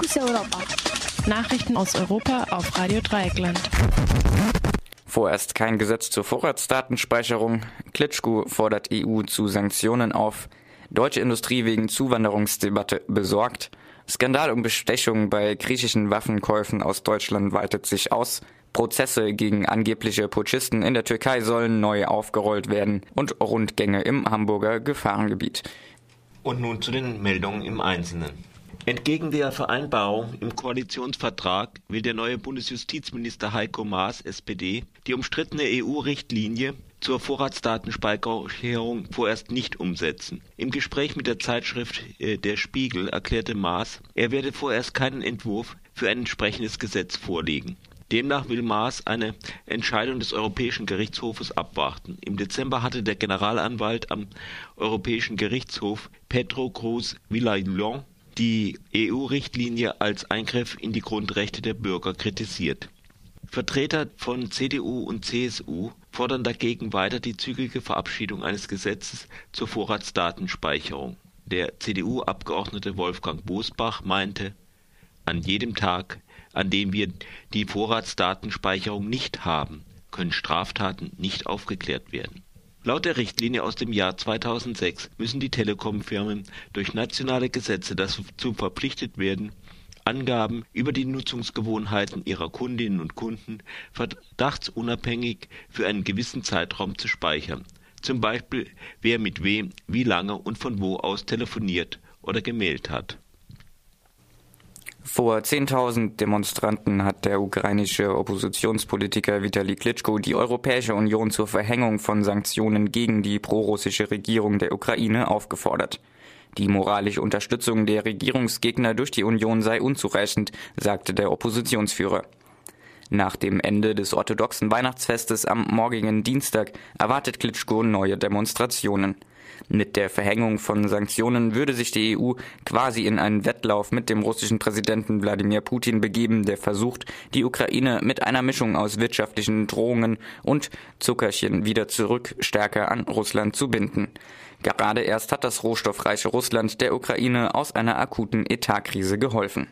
Fokus Europa. Nachrichten aus Europa auf Radio Dreieckland. Vorerst kein Gesetz zur Vorratsdatenspeicherung. Klitschko fordert EU zu Sanktionen auf. Deutsche Industrie wegen Zuwanderungsdebatte besorgt. Skandal um Bestechung bei griechischen Waffenkäufen aus Deutschland weitet sich aus. Prozesse gegen angebliche Putschisten in der Türkei sollen neu aufgerollt werden und Rundgänge im Hamburger Gefahrengebiet. Und nun zu den Meldungen im Einzelnen. Entgegen der Vereinbarung im Koalitionsvertrag will der neue Bundesjustizminister Heiko Maas, SPD, die umstrittene EU-Richtlinie zur Vorratsdatenspeicherung vorerst nicht umsetzen. Im Gespräch mit der Zeitschrift äh, Der Spiegel erklärte Maas, er werde vorerst keinen Entwurf für ein entsprechendes Gesetz vorlegen. Demnach will Maas eine Entscheidung des Europäischen Gerichtshofes abwarten. Im Dezember hatte der Generalanwalt am Europäischen Gerichtshof Pedro Cruz Villalón die EU-Richtlinie als Eingriff in die Grundrechte der Bürger kritisiert. Vertreter von CDU und CSU fordern dagegen weiter die zügige Verabschiedung eines Gesetzes zur Vorratsdatenspeicherung. Der CDU-Abgeordnete Wolfgang Bosbach meinte, an jedem Tag, an dem wir die Vorratsdatenspeicherung nicht haben, können Straftaten nicht aufgeklärt werden. Laut der Richtlinie aus dem Jahr 2006 müssen die Telekom-Firmen durch nationale Gesetze dazu verpflichtet werden, Angaben über die Nutzungsgewohnheiten ihrer Kundinnen und Kunden verdachtsunabhängig für einen gewissen Zeitraum zu speichern, zum Beispiel wer mit wem, wie lange und von wo aus telefoniert oder gemailt hat vor 10.000 Demonstranten hat der ukrainische Oppositionspolitiker Vitali Klitschko die Europäische Union zur Verhängung von Sanktionen gegen die prorussische Regierung der Ukraine aufgefordert. Die moralische Unterstützung der Regierungsgegner durch die Union sei unzureichend, sagte der Oppositionsführer. Nach dem Ende des orthodoxen Weihnachtsfestes am morgigen Dienstag erwartet Klitschko neue Demonstrationen. Mit der Verhängung von Sanktionen würde sich die EU quasi in einen Wettlauf mit dem russischen Präsidenten Wladimir Putin begeben, der versucht, die Ukraine mit einer Mischung aus wirtschaftlichen Drohungen und Zuckerchen wieder zurück stärker an Russland zu binden. Gerade erst hat das rohstoffreiche Russland der Ukraine aus einer akuten Etatkrise geholfen.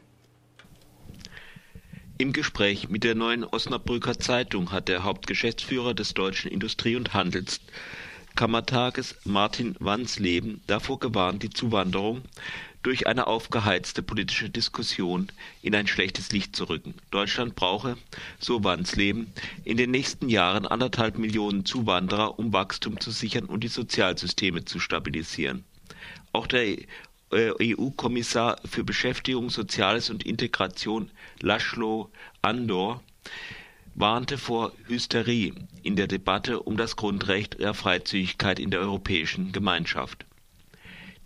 Im Gespräch mit der neuen Osnabrücker Zeitung hat der Hauptgeschäftsführer des Deutschen Industrie- und Handels Kammertages Martin Wansleben davor gewarnt, die Zuwanderung durch eine aufgeheizte politische Diskussion in ein schlechtes Licht zu rücken. Deutschland brauche, so Wansleben, in den nächsten Jahren anderthalb Millionen Zuwanderer, um Wachstum zu sichern und die Sozialsysteme zu stabilisieren. Auch der EU-Kommissar für Beschäftigung, Soziales und Integration Laszlo Andor warnte vor Hysterie in der Debatte um das Grundrecht der Freizügigkeit in der Europäischen Gemeinschaft.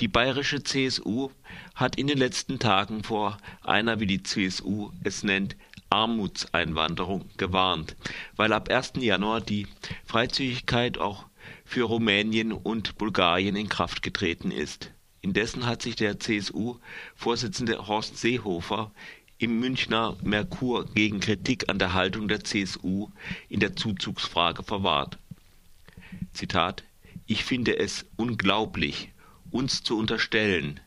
Die bayerische CSU hat in den letzten Tagen vor einer, wie die CSU es nennt, Armutseinwanderung gewarnt, weil ab 1. Januar die Freizügigkeit auch für Rumänien und Bulgarien in Kraft getreten ist. Indessen hat sich der CSU-Vorsitzende Horst Seehofer im Münchner Merkur gegen Kritik an der Haltung der CSU in der Zuzugsfrage verwahrt. Zitat Ich finde es unglaublich, uns zu unterstellen,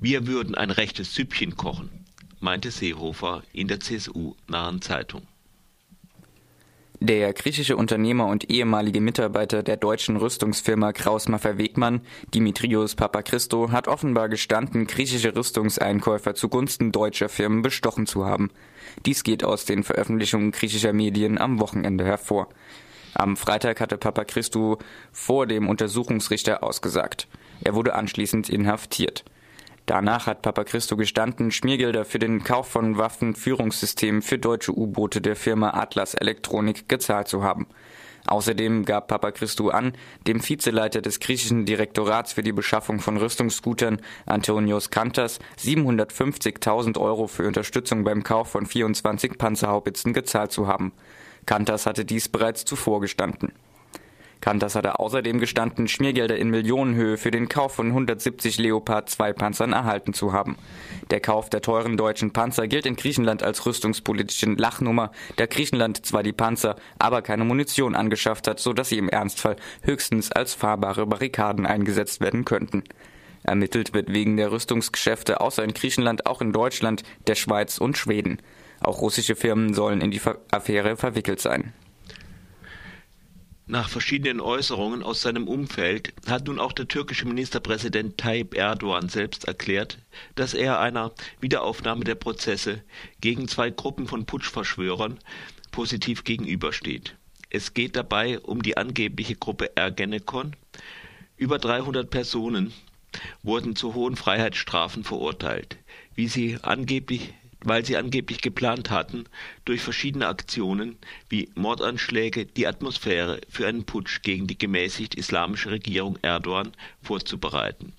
wir würden ein rechtes Süppchen kochen, meinte Seehofer in der CSU-nahen Zeitung. Der griechische Unternehmer und ehemalige Mitarbeiter der deutschen Rüstungsfirma Kraus-Maffei-Wegmann, Dimitrios Papachristo, hat offenbar gestanden, griechische Rüstungseinkäufer zugunsten deutscher Firmen bestochen zu haben. Dies geht aus den Veröffentlichungen griechischer Medien am Wochenende hervor. Am Freitag hatte Papachristo vor dem Untersuchungsrichter ausgesagt. Er wurde anschließend inhaftiert. Danach hat Papa Christo gestanden, Schmiergelder für den Kauf von Waffenführungssystemen für deutsche U-Boote der Firma Atlas Elektronik gezahlt zu haben. Außerdem gab Papa Christo an, dem Vizeleiter des griechischen Direktorats für die Beschaffung von Rüstungsgutern, Antonios Kantas, 750.000 Euro für Unterstützung beim Kauf von 24 Panzerhaubitzen gezahlt zu haben. Kantas hatte dies bereits zuvor gestanden. Kantas hatte außerdem gestanden, Schmiergelder in Millionenhöhe für den Kauf von 170 Leopard 2 Panzern erhalten zu haben. Der Kauf der teuren deutschen Panzer gilt in Griechenland als rüstungspolitische Lachnummer, da Griechenland zwar die Panzer, aber keine Munition angeschafft hat, so dass sie im Ernstfall höchstens als fahrbare Barrikaden eingesetzt werden könnten. Ermittelt wird wegen der Rüstungsgeschäfte außer in Griechenland auch in Deutschland, der Schweiz und Schweden. Auch russische Firmen sollen in die Affäre verwickelt sein. Nach verschiedenen Äußerungen aus seinem Umfeld hat nun auch der türkische Ministerpräsident Tayyip Erdogan selbst erklärt, dass er einer Wiederaufnahme der Prozesse gegen zwei Gruppen von Putschverschwörern positiv gegenübersteht. Es geht dabei um die angebliche Gruppe Ergenekon. Über 300 Personen wurden zu hohen Freiheitsstrafen verurteilt, wie sie angeblich weil sie angeblich geplant hatten, durch verschiedene Aktionen wie Mordanschläge die Atmosphäre für einen Putsch gegen die gemäßigt islamische Regierung Erdogan vorzubereiten.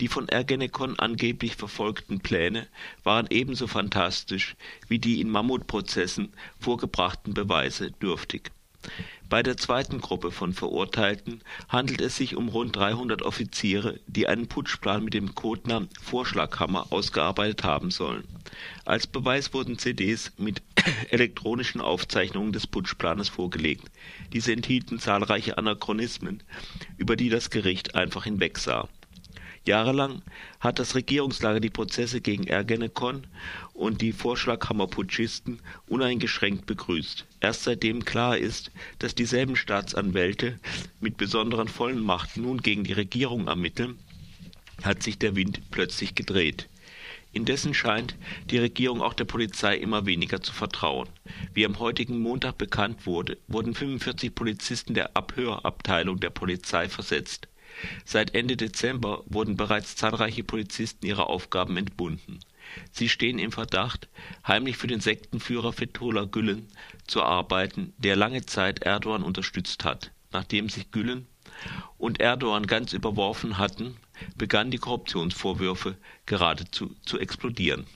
Die von Ergenekon angeblich verfolgten Pläne waren ebenso fantastisch wie die in Mammutprozessen vorgebrachten Beweise dürftig bei der zweiten Gruppe von Verurteilten handelt es sich um rund 300 Offiziere, die einen Putschplan mit dem Codenamen Vorschlaghammer ausgearbeitet haben sollen. Als Beweis wurden CDs mit elektronischen Aufzeichnungen des Putschplanes vorgelegt. Diese enthielten zahlreiche Anachronismen, über die das Gericht einfach hinwegsah Jahrelang hat das Regierungslager die Prozesse gegen Ergenekon und die Vorschlaghammer-Putschisten uneingeschränkt begrüßt. Erst seitdem klar ist, dass dieselben Staatsanwälte mit besonderen Vollmachten nun gegen die Regierung ermitteln, hat sich der Wind plötzlich gedreht. Indessen scheint die Regierung auch der Polizei immer weniger zu vertrauen. Wie am heutigen Montag bekannt wurde, wurden 45 Polizisten der Abhörabteilung der Polizei versetzt. Seit Ende Dezember wurden bereits zahlreiche Polizisten ihrer Aufgaben entbunden. Sie stehen im Verdacht, heimlich für den Sektenführer Fethullah Gülen zu arbeiten, der lange Zeit Erdogan unterstützt hat. Nachdem sich Gülen und Erdogan ganz überworfen hatten, begannen die Korruptionsvorwürfe geradezu zu explodieren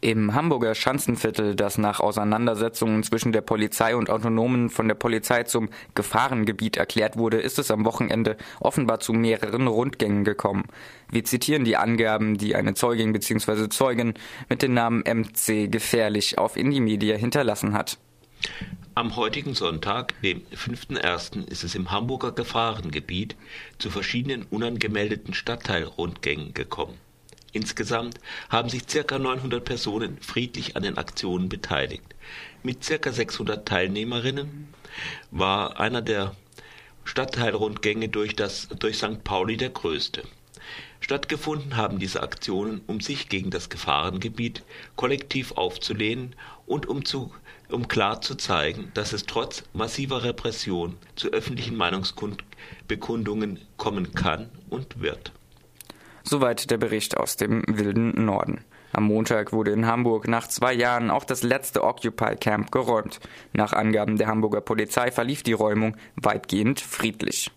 im Hamburger Schanzenviertel, das nach Auseinandersetzungen zwischen der Polizei und Autonomen von der Polizei zum Gefahrengebiet erklärt wurde, ist es am Wochenende offenbar zu mehreren Rundgängen gekommen. Wir zitieren die Angaben, die eine Zeugin bzw. Zeugin mit dem Namen MC gefährlich auf Indie Media hinterlassen hat. Am heutigen Sonntag, dem 5.1., ist es im Hamburger Gefahrengebiet zu verschiedenen unangemeldeten Stadtteilrundgängen gekommen. Insgesamt haben sich ca. 900 Personen friedlich an den Aktionen beteiligt. Mit ca. 600 Teilnehmerinnen war einer der Stadtteilrundgänge durch, das, durch St. Pauli der größte. Stattgefunden haben diese Aktionen, um sich gegen das Gefahrengebiet kollektiv aufzulehnen und um, zu, um klar zu zeigen, dass es trotz massiver Repression zu öffentlichen Meinungsbekundungen kommen kann und wird Soweit der Bericht aus dem wilden Norden. Am Montag wurde in Hamburg nach zwei Jahren auch das letzte Occupy Camp geräumt. Nach Angaben der Hamburger Polizei verlief die Räumung weitgehend friedlich.